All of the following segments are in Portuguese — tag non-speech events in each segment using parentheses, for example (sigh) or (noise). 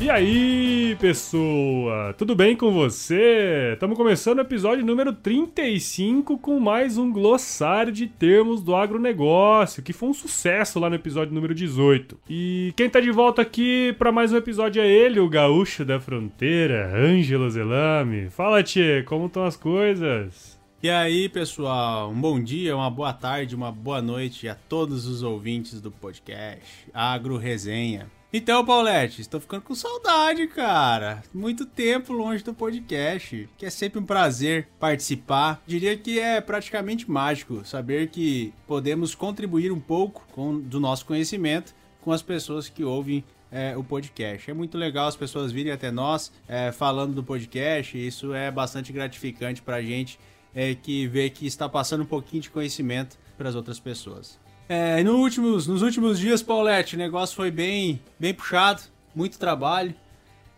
E aí, pessoa? Tudo bem com você? Estamos começando o episódio número 35 com mais um glossário de termos do agronegócio, que foi um sucesso lá no episódio número 18. E quem tá de volta aqui para mais um episódio é ele, o gaúcho da fronteira, Ângelo Zelame. Fala, Tchê, como estão as coisas? E aí, pessoal, um bom dia, uma boa tarde, uma boa noite a todos os ouvintes do podcast Agro Resenha. Então, Paulette, estou ficando com saudade, cara. Muito tempo longe do podcast, que é sempre um prazer participar. Diria que é praticamente mágico saber que podemos contribuir um pouco com, do nosso conhecimento com as pessoas que ouvem é, o podcast. É muito legal as pessoas virem até nós é, falando do podcast. Isso é bastante gratificante para a gente é, que vê que está passando um pouquinho de conhecimento para as outras pessoas. É, no últimos, nos últimos dias, Paulette, o negócio foi bem, bem puxado, muito trabalho.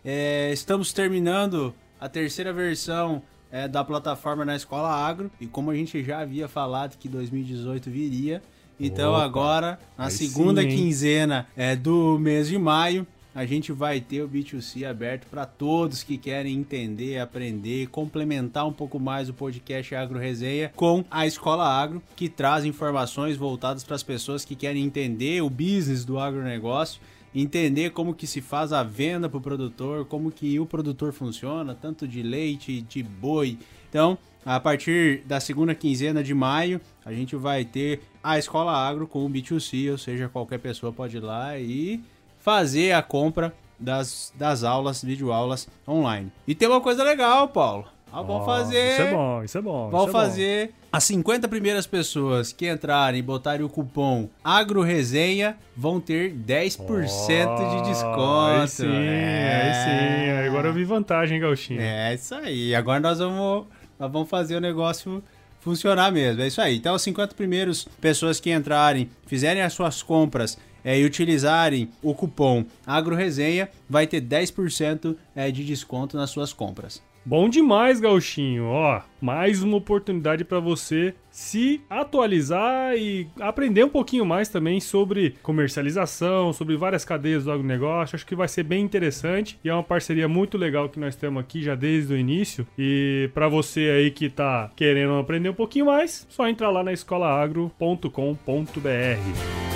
É, estamos terminando a terceira versão é, da plataforma na Escola Agro. E como a gente já havia falado que 2018 viria, então Opa, agora, na segunda sim, quinzena é, do mês de maio, a gente vai ter o B2C aberto para todos que querem entender, aprender, complementar um pouco mais o podcast Agro Resenha com a Escola Agro, que traz informações voltadas para as pessoas que querem entender o business do agronegócio entender como que se faz a venda para o produtor, como que o produtor funciona, tanto de leite, de boi. Então, a partir da segunda quinzena de maio, a gente vai ter a Escola Agro com o B2C, ou seja, qualquer pessoa pode ir lá e fazer a compra das, das aulas, videoaulas online. E tem uma coisa legal, Paulo. Ah, vamos fazer. Isso é bom, isso é bom. Vamos é fazer. Bom. As 50 primeiras pessoas que entrarem e botarem o cupom AgroResenha vão ter 10% oh, de desconto. Aí sim, é. aí sim. Agora eu vi vantagem, Gauchinho. É isso aí. Agora nós vamos, nós vamos fazer o negócio funcionar mesmo. É isso aí. Então, as 50 primeiras pessoas que entrarem, fizerem as suas compras é, e utilizarem o cupom AgroResenha, vai ter 10% é, de desconto nas suas compras. Bom demais, Gauchinho. Ó, mais uma oportunidade para você se atualizar e aprender um pouquinho mais também sobre comercialização, sobre várias cadeias do agronegócio. Acho que vai ser bem interessante e é uma parceria muito legal que nós temos aqui já desde o início. E para você aí que tá querendo aprender um pouquinho mais, só entrar lá na escolaagro.com.br.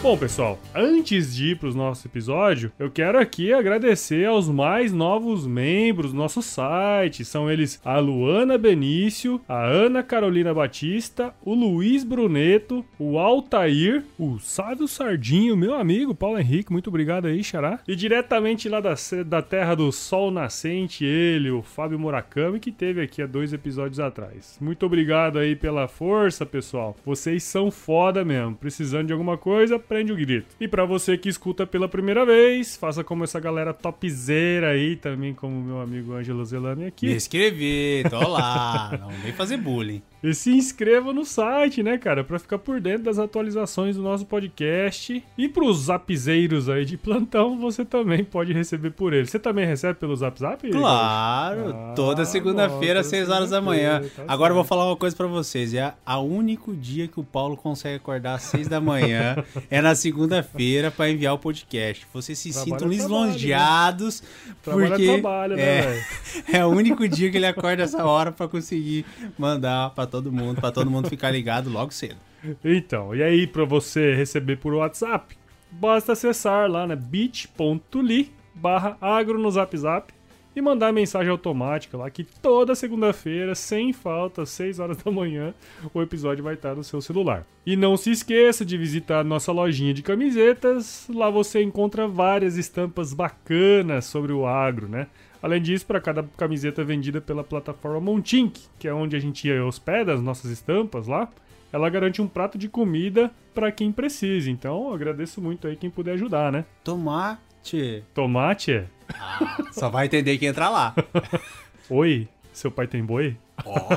Bom, pessoal, antes de ir para o nosso episódio, eu quero aqui agradecer aos mais novos membros do nosso site. São eles a Luana Benício, a Ana Carolina Batista, o Luiz Bruneto, o Altair, o Sávio Sardinho, meu amigo Paulo Henrique, muito obrigado aí, Xará. E diretamente lá da, da terra do sol nascente, ele, o Fábio Murakami, que teve aqui há dois episódios atrás. Muito obrigado aí pela força, pessoal. Vocês são foda mesmo. Precisando de alguma coisa, prende o grito. E para você que escuta pela primeira vez, faça como essa galera topzera aí, também como meu amigo Ângelo Zelani aqui. Me inscrevi, tô lá, não vem fazer bullying. E se inscreva no site, né, cara, para ficar por dentro das atualizações do nosso podcast. E pros zapzeiros aí de plantão, você também pode receber por ele. Você também recebe pelo Zap Zap? Claro, ah, toda segunda-feira, às 6 horas da manhã. Tá Agora eu vou falar uma coisa para vocês, é o único dia que o Paulo consegue acordar às 6 da manhã (laughs) é na segunda-feira para enviar o podcast. Vocês se trabalho sintam lisonjeados né? porque trabalho, né, é, (laughs) é o único dia que ele acorda essa hora para conseguir mandar para todo mundo, para todo mundo ficar ligado logo cedo. Então, e aí para você receber por WhatsApp, basta acessar lá na né, bit.ly barra agro no zap zap e mandar mensagem automática lá que toda segunda-feira, sem falta, às 6 horas da manhã, o episódio vai estar no seu celular. E não se esqueça de visitar nossa lojinha de camisetas, lá você encontra várias estampas bacanas sobre o agro, né? Além disso, para cada camiseta vendida pela plataforma Montink, que é onde a gente hospeda as nossas estampas lá, ela garante um prato de comida para quem precisa. Então, agradeço muito aí quem puder ajudar, né? Tomate. Tomate. Ah, só vai entender quem entrar lá. (laughs) Oi, seu pai tem boi? Ó,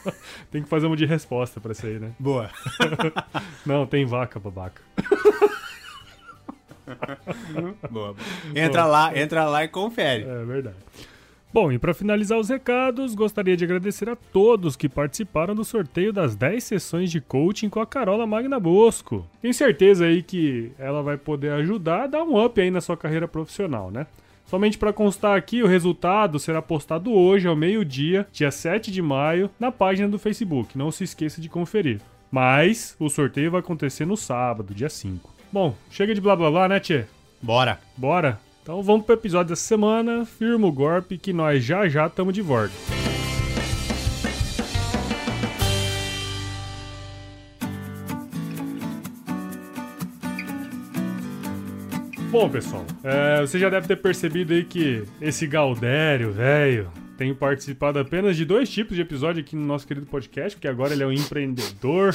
(laughs) Tem que fazer uma de resposta pra isso aí, né? boa. (laughs) Não, tem vaca, babaca. (laughs) boa. boa. Entra lá, entra lá e confere. É verdade. Bom, e para finalizar os recados, gostaria de agradecer a todos que participaram do sorteio das 10 sessões de coaching com a Carola Magna Bosco. Tenho certeza aí que ela vai poder ajudar a dar um up aí na sua carreira profissional, né? Somente para constar aqui, o resultado será postado hoje ao meio-dia, dia 7 de maio, na página do Facebook. Não se esqueça de conferir. Mas o sorteio vai acontecer no sábado, dia 5. Bom, chega de blá blá blá, né, Tchê? Bora. Bora? Então vamos pro episódio dessa semana. Firma o golpe que nós já já estamos de volta. Bom, pessoal, é, você já deve ter percebido aí que esse Galdério, velho, tem participado apenas de dois tipos de episódio aqui no nosso querido podcast, porque agora ele é um empreendedor,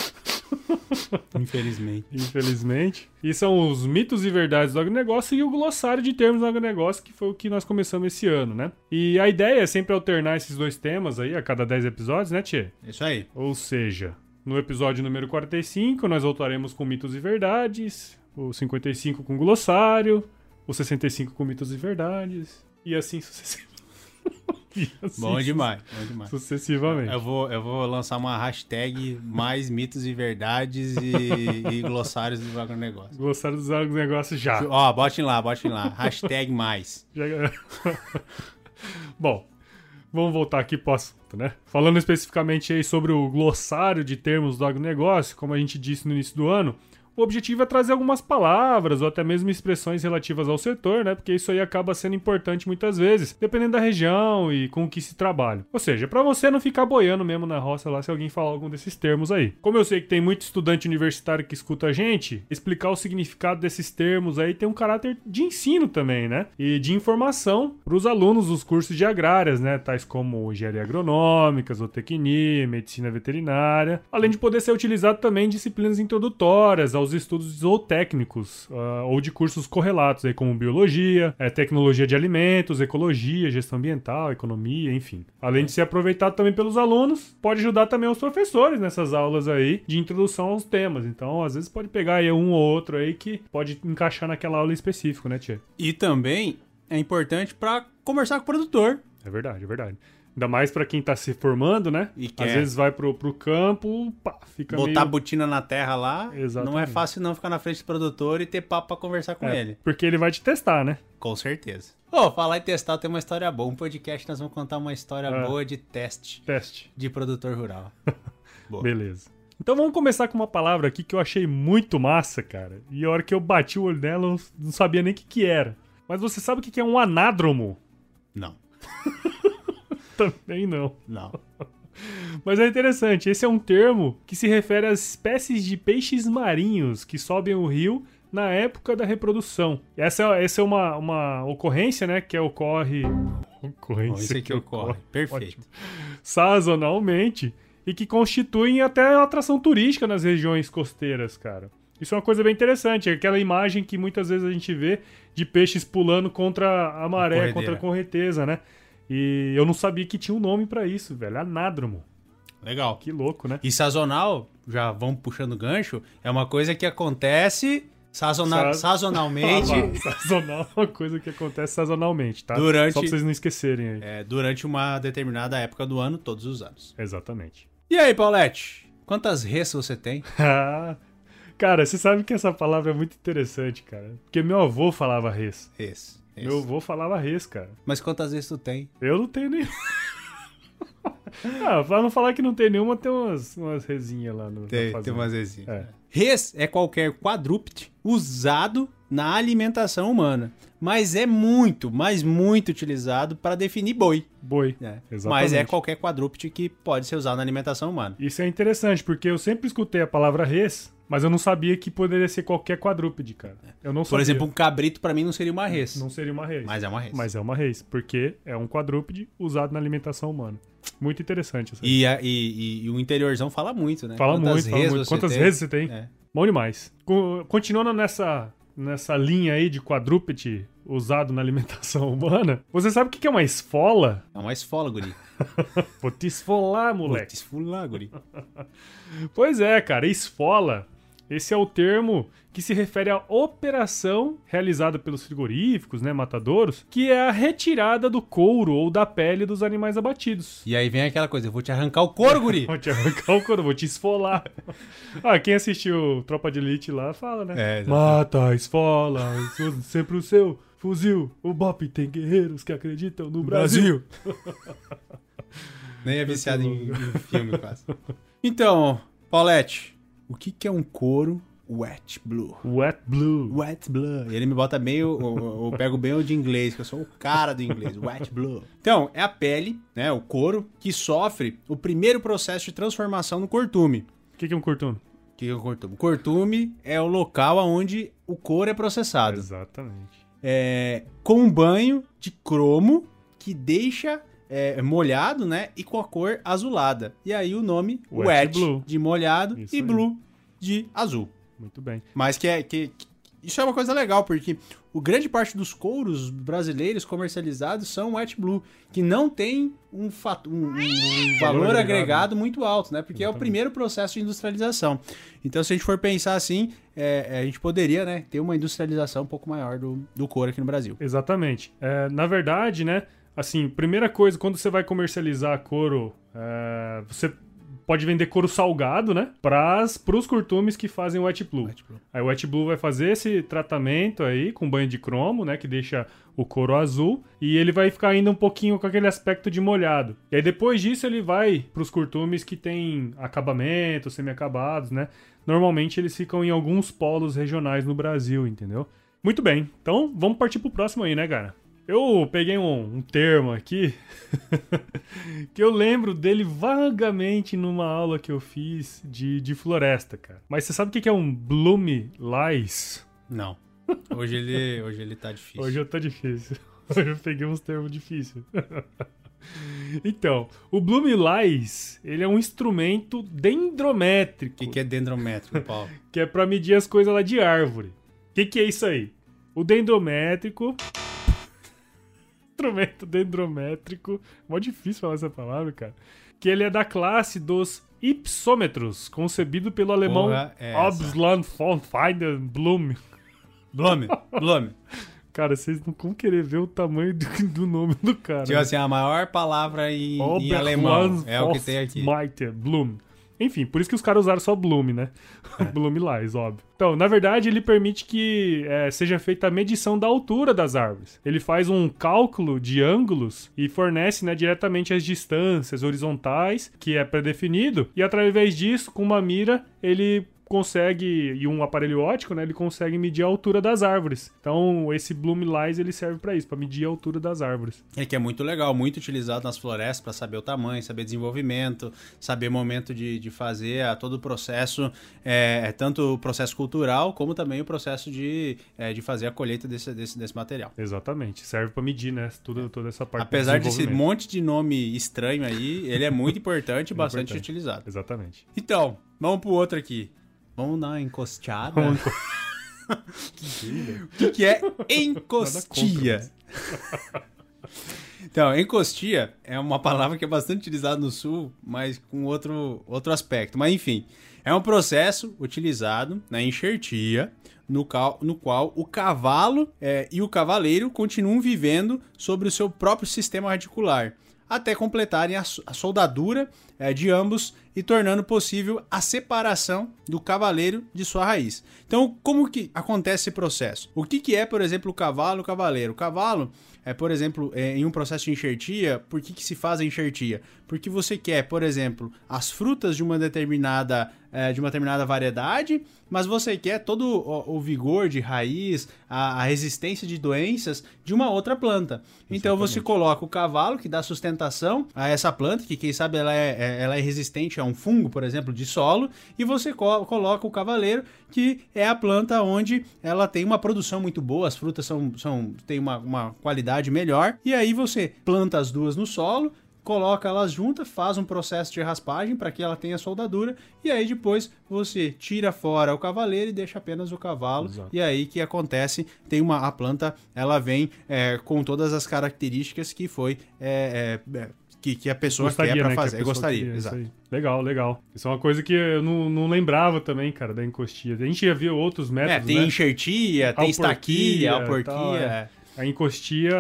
(laughs) Infelizmente. infelizmente. E são os mitos e verdades do agronegócio e o glossário de termos do agronegócio, que foi o que nós começamos esse ano, né? E a ideia é sempre alternar esses dois temas aí a cada 10 episódios, né, Tchê? Isso aí. Ou seja, no episódio número 45, nós voltaremos com mitos e verdades, o 55 com glossário, o 65 com mitos e verdades, e assim sucessivamente. (laughs) Bom demais, bom demais. Sucessivamente. Eu vou, eu vou lançar uma hashtag mais mitos e verdades e, e glossários do agronegócio. Glossário dos agronegócios já. Ó, botem lá, botem lá. Hashtag mais. (laughs) Bom, vamos voltar aqui pro assunto, né? Falando especificamente aí sobre o glossário de termos do agronegócio, como a gente disse no início do ano, o objetivo é trazer algumas palavras ou até mesmo expressões relativas ao setor, né? Porque isso aí acaba sendo importante muitas vezes, dependendo da região e com o que se trabalha. Ou seja, para você não ficar boiando mesmo na roça lá se alguém falar algum desses termos aí. Como eu sei que tem muito estudante universitário que escuta a gente, explicar o significado desses termos aí tem um caráter de ensino também, né? E de informação para os alunos dos cursos de agrárias, né? Tais como engenharia agronômica, zootecnia, medicina veterinária, além de poder ser utilizado também em disciplinas introdutórias aos estudos zootécnicos ah, ou de cursos correlatos, aí, como biologia, eh, tecnologia de alimentos, ecologia, gestão ambiental, economia, enfim. Além de ser aproveitado também pelos alunos, pode ajudar também os professores nessas aulas aí de introdução aos temas. Então, às vezes pode pegar aí um ou outro aí que pode encaixar naquela aula específica, né, Tia? E também é importante para conversar com o produtor. É verdade, é verdade. Ainda mais pra quem tá se formando, né? E Às quer- vezes vai pro, pro campo, pá, fica Botar a meio... botina na terra lá. Não é Exatamente. fácil não ficar na frente do produtor e ter papo pra conversar com É, ele. Porque ele vai te testar, né? Com certeza. Ô, falar em testar tem uma história boa. Um podcast nós vamos contar uma história É. boa de teste Teste. de produtor rural. (laughs) Boa. Beleza. Então vamos começar com uma palavra aqui que eu achei muito massa, cara. E a hora que eu bati o olho nela, eu não sabia nem o que, que era. Mas você sabe o que que é um anádromo? Não, (laughs) Também não. não. (laughs) Mas é interessante, esse é um termo que se refere às espécies de peixes marinhos que sobem o rio na época da reprodução. Essa, essa é uma, uma ocorrência, né, que ocorre... Ocorrência Bom, isso aqui ocorre. Perfeito. Ótimo. Sazonalmente e que constituem até atração turística nas regiões costeiras, cara. Isso é uma coisa bem interessante, é aquela imagem que muitas vezes a gente vê de peixes pulando contra a maré, Corredeira. contra a correnteza, né? E eu não sabia que tinha um nome pra isso, velho. Anádromo. Legal. Que louco, né? E sazonal, já vamos puxando gancho, é uma coisa que acontece Saz- sazonalmente (laughs) Ah, sazonal é uma coisa que acontece sazonalmente, tá? Durante- Só pra vocês não esquecerem aí. é, durante uma determinada época do ano, todos os anos. Exatamente. E aí, Paulette? Quantas res você tem? (laughs) Cara, você sabe que essa palavra é muito interessante, cara. Porque meu avô falava res. Res. Res. Meu avô falava res, cara. Mas quantas vezes tu tem? Eu não tenho nenhum. (laughs) ah, pra não falar que não tem nenhuma, tem umas, umas resinhas lá no. Tem, tem umas vezes. É. Res é qualquer quadrúpede usado na alimentação humana, mas é muito, mas muito utilizado para definir boi. Boi. Exatamente. Mas é qualquer quadrúpede que pode ser usado na alimentação humana. Isso é interessante, porque eu sempre escutei a palavra res, mas eu não sabia que poderia ser qualquer quadrúpede, cara. Eu não Por sabia. exemplo, um cabrito para mim não seria uma res, não seria uma res. mas é uma res. Mas é uma res, porque é um quadrúpede usado na alimentação humana. Muito interessante. E, a- e- e- o interiorzão fala muito, né? Fala Quantas muito, fala muito. Quantas tem? vezes você tem? É. Bom demais. Co- Continuando nessa, nessa linha aí de quadrúpede usado na alimentação (laughs) humana, você sabe o que é uma esfola? É uma esfola, guri. (laughs) Vou te esfolar, moleque. Esfola, guri. Pois é, cara, esfola. Esse é o termo que se refere à operação realizada pelos frigoríficos, né, matadouros, que é a retirada do couro ou da pele dos animais abatidos. E aí vem aquela coisa, eu vou te arrancar o couro, guri. (laughs) Vou te arrancar o couro, vou te esfolar. (laughs) ah, quem assistiu Tropa de Elite lá fala, né? É. Mata, esfola, sempre o seu fuzil. O Bop tem guerreiros que acreditam no Brasil. (laughs) Nem é viciado em, em filme, quase. Então, Paulette, o que, que é um couro wet blue? Wet Blue. Wet blue. E ele me bota bem, o- o- eu pego bem o de inglês, que eu sou o cara do inglês. Wet blue. Então, é a pele, né, o couro, que sofre o primeiro processo de transformação no cortume. O que, que é um cortume? O que é o cortume? O cortume é o local onde o couro é processado. Exatamente. é, com um banho de cromo que deixa é, molhado, né? E com a cor azulada. E aí o nome Wet wet, blue. de molhado Isso e aí. blue de azul. Muito bem. Mas que é que, que- isso é uma coisa legal porque o grande parte dos couros brasileiros comercializados são wet blue, que não tem um, fato, um, um- valor agregado, agregado muito alto, né? Porque é o Exatamente. primeiro processo de industrialização. Então, se a gente for pensar assim, é, é, a gente poderia, né, ter uma industrialização um pouco maior do, do couro aqui no Brasil. Exatamente. É, na verdade, né? Assim, primeira coisa, quando você vai comercializar couro, é, você pode vender couro salgado, né? Para os curtumes que fazem o wet blue. Wet blue. Aí o wet blue vai fazer esse tratamento aí com banho de cromo, né? Que deixa o couro azul. E ele vai ficar ainda um pouquinho com aquele aspecto de molhado. E aí depois disso ele vai para os curtumes que tem acabamento, semi-acabados, né? Normalmente eles ficam em alguns polos regionais no Brasil, entendeu? Muito bem. Então vamos partir pro próximo aí, né, cara? Eu peguei um, um termo aqui (laughs) que eu lembro dele vagamente numa aula que eu fiz de, de floresta, cara. Mas você sabe o que é um Bloom Lies? Não. Hoje ele, hoje ele tá difícil. Hoje eu tô difícil. (laughs) Hoje eu peguei uns termos difíceis. (laughs) então, o Bloom Lies, ele é um instrumento dendrométrico, O que, que é dendrométrico, Paulo? que é pra medir as coisas lá de árvore. O que, que é isso aí? O dendrométrico. Instrumento dendrométrico. Mó difícil falar essa palavra, cara. Que ele é da classe dos ipsômetros, concebido pelo alemão é essa. Absland von Feiden Blum. Blome, Blome. (laughs) Cara, vocês não vão querer ver o tamanho do, do nome do cara. Tipo assim, a maior palavra em, em alemão é o que tem aqui. Meiter, Bloom. Enfim, por isso que os caras usaram só Bloom, né? (laughs) Bloom Lies, óbvio. Então, na verdade, ele permite que é, seja feita a medição da altura das árvores. Ele faz um cálculo de ângulos e fornece né, diretamente as distâncias horizontais, que é pré-definido, e através disso, com uma mira, ele consegue, e um aparelho óptico, né, ele consegue medir a altura das árvores. Então, esse Bloom Lies, ele serve para isso, para medir a altura das árvores. É que é muito legal, muito utilizado nas florestas para saber o tamanho, saber desenvolvimento, saber o momento de, de fazer a, todo o processo, é, é tanto o processo cultural como também o processo de, é, de fazer a colheita desse, desse, desse material. Exatamente, serve para medir, né, tudo, toda essa parte do Apesar desse monte de nome estranho aí, ele é muito (laughs) importante e bastante importante. utilizado. Exatamente. Então, vamos pro outro aqui. Vamos dar uma encosteada. (laughs) O que, que é encostia? (laughs) Então, encostia é uma palavra que é bastante utilizada no sul, mas com outro, outro aspecto. Mas enfim, é um processo utilizado na enxertia, no, cal- no qual o cavalo é, e o cavaleiro continuam vivendo sobre o seu próprio sistema radicular, até completarem a, so- a soldadura é, de ambos e tornando possível a separação do cavaleiro de sua raiz. Então, como que acontece esse processo? O que, que é, por exemplo, o cavalo o cavaleiro? O cavalo é, por exemplo, é, em um processo de enxertia, por que, que se faz a enxertia? Porque você quer, por exemplo, as frutas de uma determinada, é, de uma determinada variedade, mas você quer todo o, o vigor de raiz, a, a, resistência de doenças de uma outra planta. Exatamente. Então você coloca o cavalo, que dá sustentação a essa planta, que quem sabe ela é, é ela é resistente a um fungo, por exemplo, de solo, e você co coloca o cavaleiro, que é a planta onde ela tem uma produção muito boa, as frutas são, são têm uma, uma qualidade melhor, e aí você planta as duas no solo, coloca elas juntas, faz um processo de raspagem para que ela tenha soldadura e aí depois você tira fora o cavaleiro e deixa apenas o cavalo Exato. e aí que acontece tem uma a planta ela vem é, com todas as características que foi é, é, que, que a pessoa gostaria, quer pra né, fazer. Eu gostaria, queria, exato. Legal, legal. Isso é uma coisa que eu não, não lembrava também, cara, da encostia. A gente já viu outros métodos, É, tem né? enxertia, tem estaquia, alporquia. Tal, é. A encostia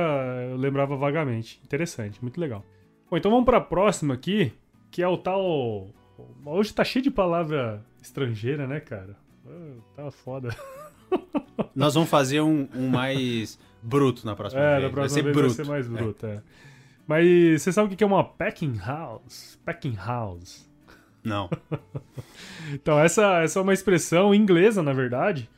eu lembrava vagamente. Interessante, muito legal. Bom, então vamos para a próxima aqui, que é o tal. Hoje tá cheio de palavra estrangeira, né, cara? Tá foda. (laughs) Nós vamos fazer um, um mais bruto na próxima é, vez. É, na próxima vai ser bruto. vai ser mais bruto, é. é. Mas você sabe o que é uma packing house? Packing house. Não. (laughs) então, essa, essa é uma expressão inglesa, na verdade,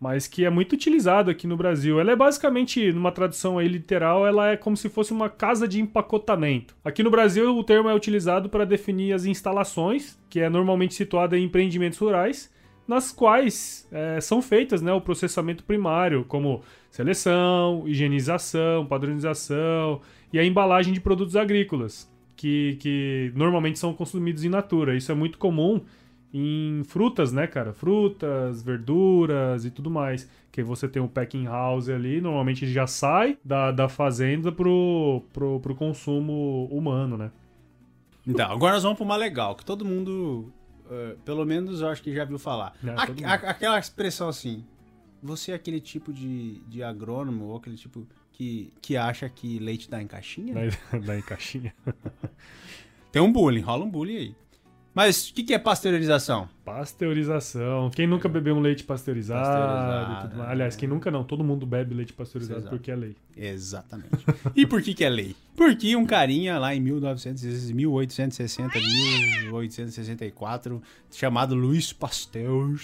mas que é muito utilizado aqui no Brasil. Ela é basicamente, numa tradução aí literal, ela é como se fosse uma casa de empacotamento. Aqui no Brasil, o termo é utilizado para definir as instalações, que é normalmente situada em empreendimentos rurais, nas quais é, são feitas né, o processamento primário, como seleção, higienização, padronização e a embalagem de produtos agrícolas, que, que normalmente são consumidos in natura. Isso é muito comum em frutas, né, cara? Frutas, verduras e tudo mais. Que você tem o packing house ali, normalmente já sai da, da fazenda pro, pro, pro consumo humano, né? Então, agora nós vamos para uma legal, que todo mundo, uh, pelo menos eu acho que já viu falar. É, a, a, aquela expressão assim, você é aquele tipo de, de agrônomo ou aquele tipo que, que acha que leite dá em caixinha? Dá, (laughs) dá em caixinha. tem um bullying, rola um bullying aí. Mas o que, que, é pasteurização? Pasteurização. Quem nunca bebeu um leite pasteurizado? pasteurizado é. Aliás, quem nunca não, todo mundo bebe leite pasteurizado Exato. porque é lei. Exatamente. e por que, que é lei? Porque um carinha lá em 1900, 1860, 1864, chamado Luiz Pasteur,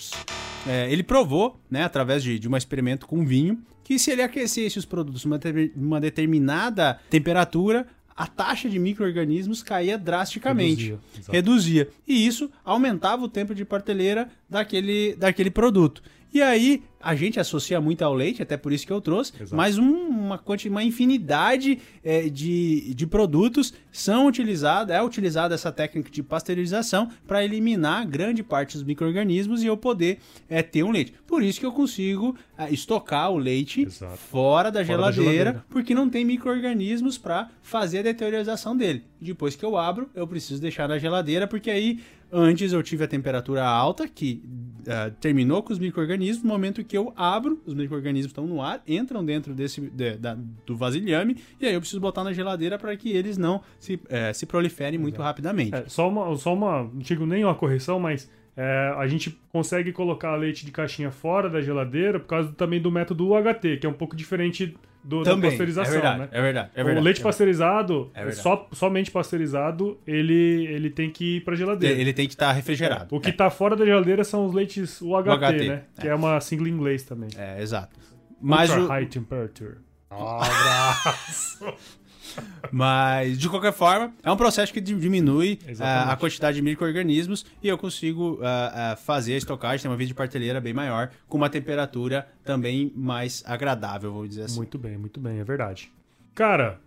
é, ele provou, né, através de, de um experimento com vinho, que se ele aquecesse os produtos numa, uma determinada temperatura, a taxa de micro-organismos caía drasticamente. Reduzia, reduzia. E isso aumentava o tempo de prateleira daquele, daquele produto. E aí, a gente associa muito ao leite, até por isso que eu trouxe, Exato. mas um, uma, uma infinidade é, de, de produtos são utilizados, é utilizada essa técnica de pasteurização para eliminar grande parte dos micro-organismos e eu poder é, ter um leite. Por isso que eu consigo é, estocar o leite fora, da, fora geladeira, da geladeira, porque não tem micro-organismos para fazer a deteriorização dele. Depois que eu abro, eu preciso deixar na geladeira, porque aí Antes eu tive a temperatura alta, que uh, terminou com os micro-organismos. No momento que eu abro, os micro-organismos estão no ar, entram dentro desse, de, da, do vasilhame, e aí eu preciso botar na geladeira para que eles não se, é, se proliferem muito rapidamente. É, só uma, só uma, não digo nem uma correção, mas é, a gente consegue colocar leite de caixinha fora da geladeira por causa também do método UHT, que é um pouco diferente do, Também, da pasteurização, é verdade, né? É verdade, é verdade. O leite é pasteurizado, é só, somente pasteurizado, ele, ele tem que ir pra geladeira. Ele tem que estar tá refrigerado. O que está é. fora da geladeira são os leites UHT, UHT né? É. Que é uma sigla em inglês também. É, exato. Mas Ultra o... high temperature. Um abraço. (laughs) Mas, de qualquer forma, é um processo que diminui uh, a quantidade de micro-organismos e eu consigo uh, uh, fazer a estocagem, ter uma vida de partelheira bem maior, com uma temperatura também mais agradável, vou dizer assim. Muito bem, muito bem, é verdade. Cara,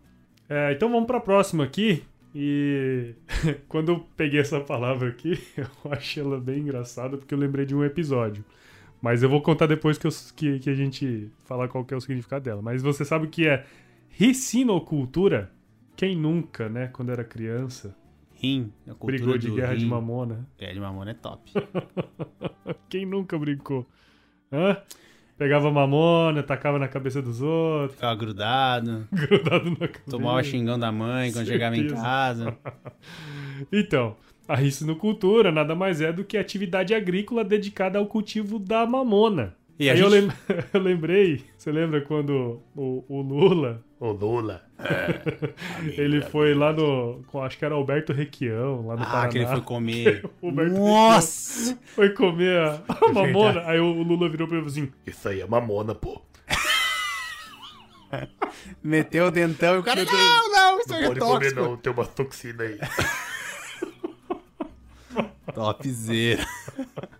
é, então vamos para a próxima aqui. E (laughs) quando eu peguei essa palavra aqui, (laughs) eu achei ela bem engraçada porque eu lembrei de um episódio. Mas eu vou contar depois que, eu, que, que a gente falar qual é o significado dela. Mas você sabe o que é Ricinocultura, quem nunca, né, quando era criança, Rim, a cultura brigou de guerra rim. de mamona. Guerra de mamona é top. (laughs) quem nunca brincou? Hã? Pegava mamona, tacava na cabeça dos outros. Ficava grudado. (laughs) grudado na cabeça. Tomava xingão da mãe quando Certeza. chegava em casa. (laughs) então, A ricinocultura nada mais é do que atividade agrícola dedicada ao cultivo da mamona. E Aí eu, gente- eu lembrei, você lembra quando o, o Lula, Ô, Lula. (laughs) ele foi lá no, acho que era Alberto Requião, lá no Ah, Paraná. que ele foi comer. (laughs) Nossa! Foi comer a, a (laughs) mamona. Aí o Lula virou pra ele e falou assim: Isso aí é mamona, pô. Meteu o dentão e o cara. Não, não, isso aí é Pode comer tóxico. não, tem uma toxina aí. Topzera.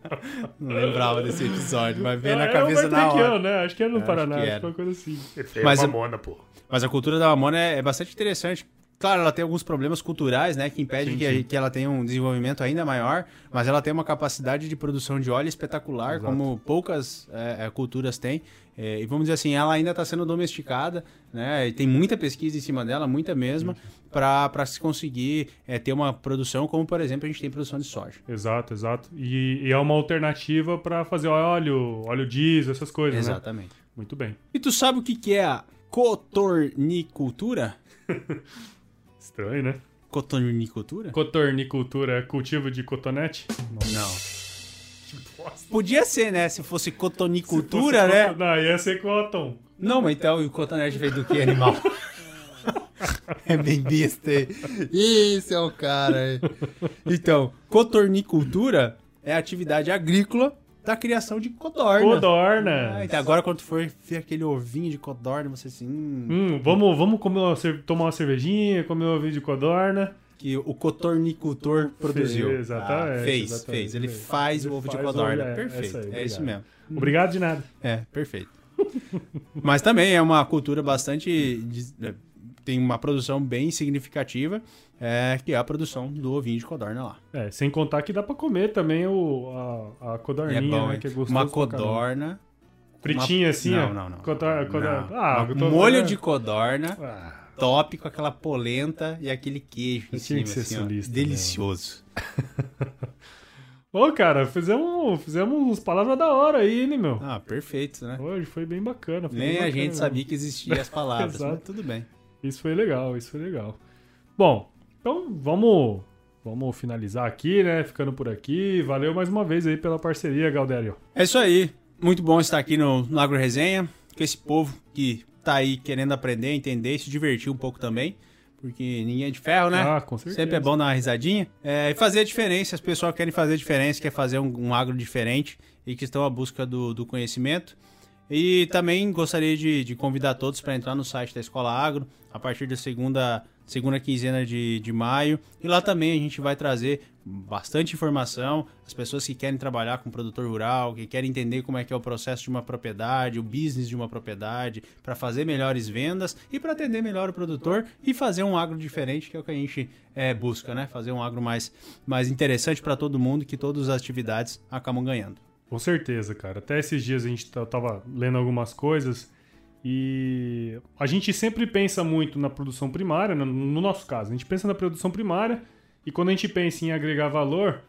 (laughs) Não lembrava desse episódio, mas veio "Ah, na era cabeça Alberto na Requião, hora. né? Acho que era no Paraná, que acho que era. foi uma coisa assim. Mas é eu- mamona, pô. Mas a cultura da mamona é, é bastante interessante. Claro, ela tem alguns problemas culturais, né? Que impedem que, a- que ela tenha um desenvolvimento ainda maior, mas ela tem uma capacidade de produção de óleo espetacular, Exato. como poucas é, é, culturas têm. É, e vamos dizer assim, ela ainda está sendo domesticada, né? E tem muita pesquisa em cima dela, muita mesma, para se conseguir é, ter uma produção como, por exemplo, a gente tem produção de soja. Exato, exato. E, e é uma alternativa pra fazer óleo, óleo diesel, essas coisas, né? Exatamente. Muito bem. E tu sabe o que, que é a cotornicultura? (laughs) Estranho, né? Cotornicultura? Cotornicultura é cultivo de cotonete? Não. Nossa. Podia ser, né? Se fosse Se cotonicultura, fosse né? coton- Não, ia ser cotton. Não, mas então, e o cotonete veio do que, animal? (laughs) é bem besta. Isso é o cara. Então, cotornicultura é atividade agrícola da criação de codorna. Codorna. Ah, então agora quando for ver aquele ovinho de codorna, você assim... Hum, Hum, vamos, vamos comer uma tomar uma cervejinha, comer um ovinho de codorna. que o cotornicultor produziu. Fez, exatamente, Ah, fez, exatamente, fez. Ele fez. faz Ele o ovo de codorna. ovo, é, perfeito. aí, é isso mesmo. Obrigado de nada. É, perfeito. (laughs) Mas também é uma cultura bastante. Tem uma produção bem significativa, é, que é a produção do ovinho de codorna lá. É, sem contar que dá pra comer também o, a, a codorninha, é bom, né? Que é gostoso Uma codorna. Fritinha uma- assim, não. Não, não, Codor- codor- Não. Ah, molho de codorna, Ah, top, com aquela polenta e aquele queijo em cima, que assim, ó. Delicioso. (laughs) Ô, cara, fizemos, fizemos uns palavras da hora aí, né, meu? Ah, perfeito, né? Hoje foi bem bacana. foi Nem bem a bacana gente mesmo. sabia que existiam as (laughs) palavras, mas tudo bem. Isso foi legal, isso foi legal. Bom, então vamos, vamos finalizar aqui, né? Ficando por aqui. Valeu mais uma vez aí pela parceria, Galdério. É isso aí. Muito bom estar aqui no, no Agro Resenha, com esse povo que tá aí querendo aprender, entender e se divertir um pouco também. Porque ninguém é de ferro, né? Ah, com certeza. Sempre é bom dar uma risadinha. É, e fazer a diferença. As pessoas querem fazer a diferença, querem fazer um, um agro diferente e que estão à busca do, do conhecimento. E também gostaria de, de convidar todos para entrar no site da Escola Agro a partir da segunda, segunda quinzena de, de maio. E lá também a gente vai trazer bastante informação. As pessoas que querem trabalhar com produtor rural, que querem entender como é que é o processo de uma propriedade, o business de uma propriedade, para fazer melhores vendas e para atender melhor o produtor e fazer um agro diferente, que é o que a gente é, busca, né? Fazer um agro mais, mais interessante para todo mundo, que todas as atividades acabam ganhando. Com certeza, cara. Até esses dias a gente tá- tava lendo algumas coisas e a gente sempre pensa muito na produção primária, no, no nosso caso. A gente pensa na produção primária e quando a gente pensa em agregar valor,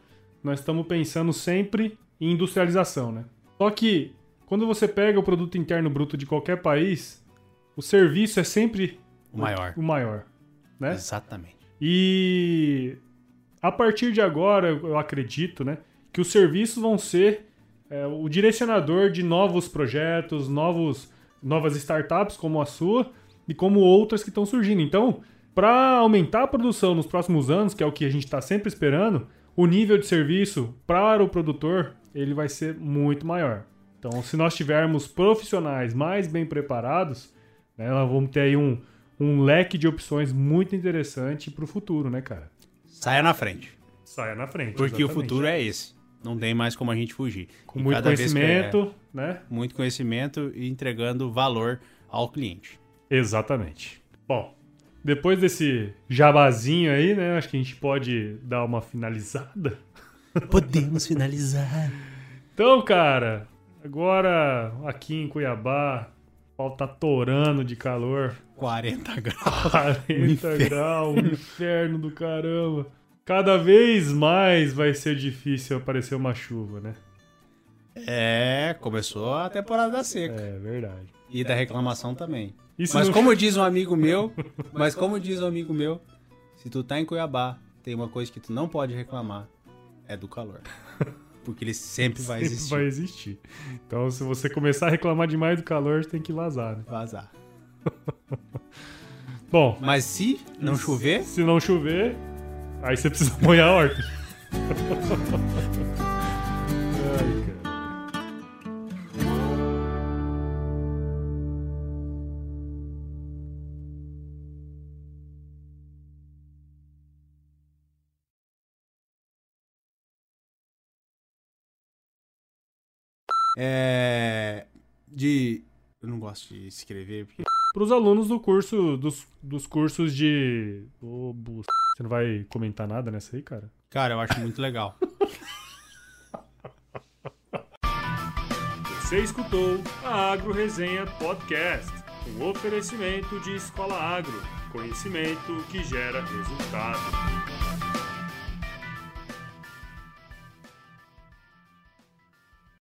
nós estamos pensando sempre em industrialização, né? Só que quando você pega o produto interno bruto de qualquer país, o serviço é sempre O maior. o maior, né? Exatamente. E a partir de agora, eu eu acredito, né, que os serviços vão ser é, o direcionador de novos projetos, novos, novas startups como a sua e como outras que estão surgindo. Então, para aumentar a produção nos próximos anos, que é o que a gente está sempre esperando, o nível de serviço para o produtor ele vai ser muito maior. Então, se nós tivermos profissionais mais bem preparados, né, nós vamos ter aí um, um leque de opções muito interessante para o futuro, né, cara? Saia na frente. Saia na frente. Porque o exatamente. futuro é esse. Não tem mais como a gente fugir. Com E muito cada vez que é- conhecimento, né? muito conhecimento e entregando valor ao cliente. Exatamente. Bom, depois desse jabazinho aí, né? Acho que a gente pode dar uma finalizada. (laughs) Podemos finalizar. Então, cara, agora aqui em Cuiabá, o pau tá torando de calor. 40 (laughs) graus. 40 inferno. graus, um inferno do caramba. Cada vez mais vai ser difícil aparecer uma chuva, né? É, começou a temporada da seca. É verdade. E da reclamação também. Mas não como diz um amigo meu, (laughs) mas como diz um amigo meu, se tu tá em Cuiabá tem uma coisa que tu não pode reclamar, é do calor. (laughs) Porque ele sempre vai Sempre existir. vai existir. Então, se você começar a reclamar demais do calor, tem que vazar, né? Vazar. (laughs) Bom, Mas se não chover, se não chover, aí você precisa (laughs) molhar a horta. Ai, cara. é. De. Eu não gosto de escrever, porque. Para os alunos do curso dos, dos cursos de. Ô, bu- Você não vai comentar nada nessa aí, cara? Cara, eu acho muito legal. (laughs) Você escutou a Agro Resenha Podcast, um oferecimento de Escola Agro, conhecimento que gera resultado.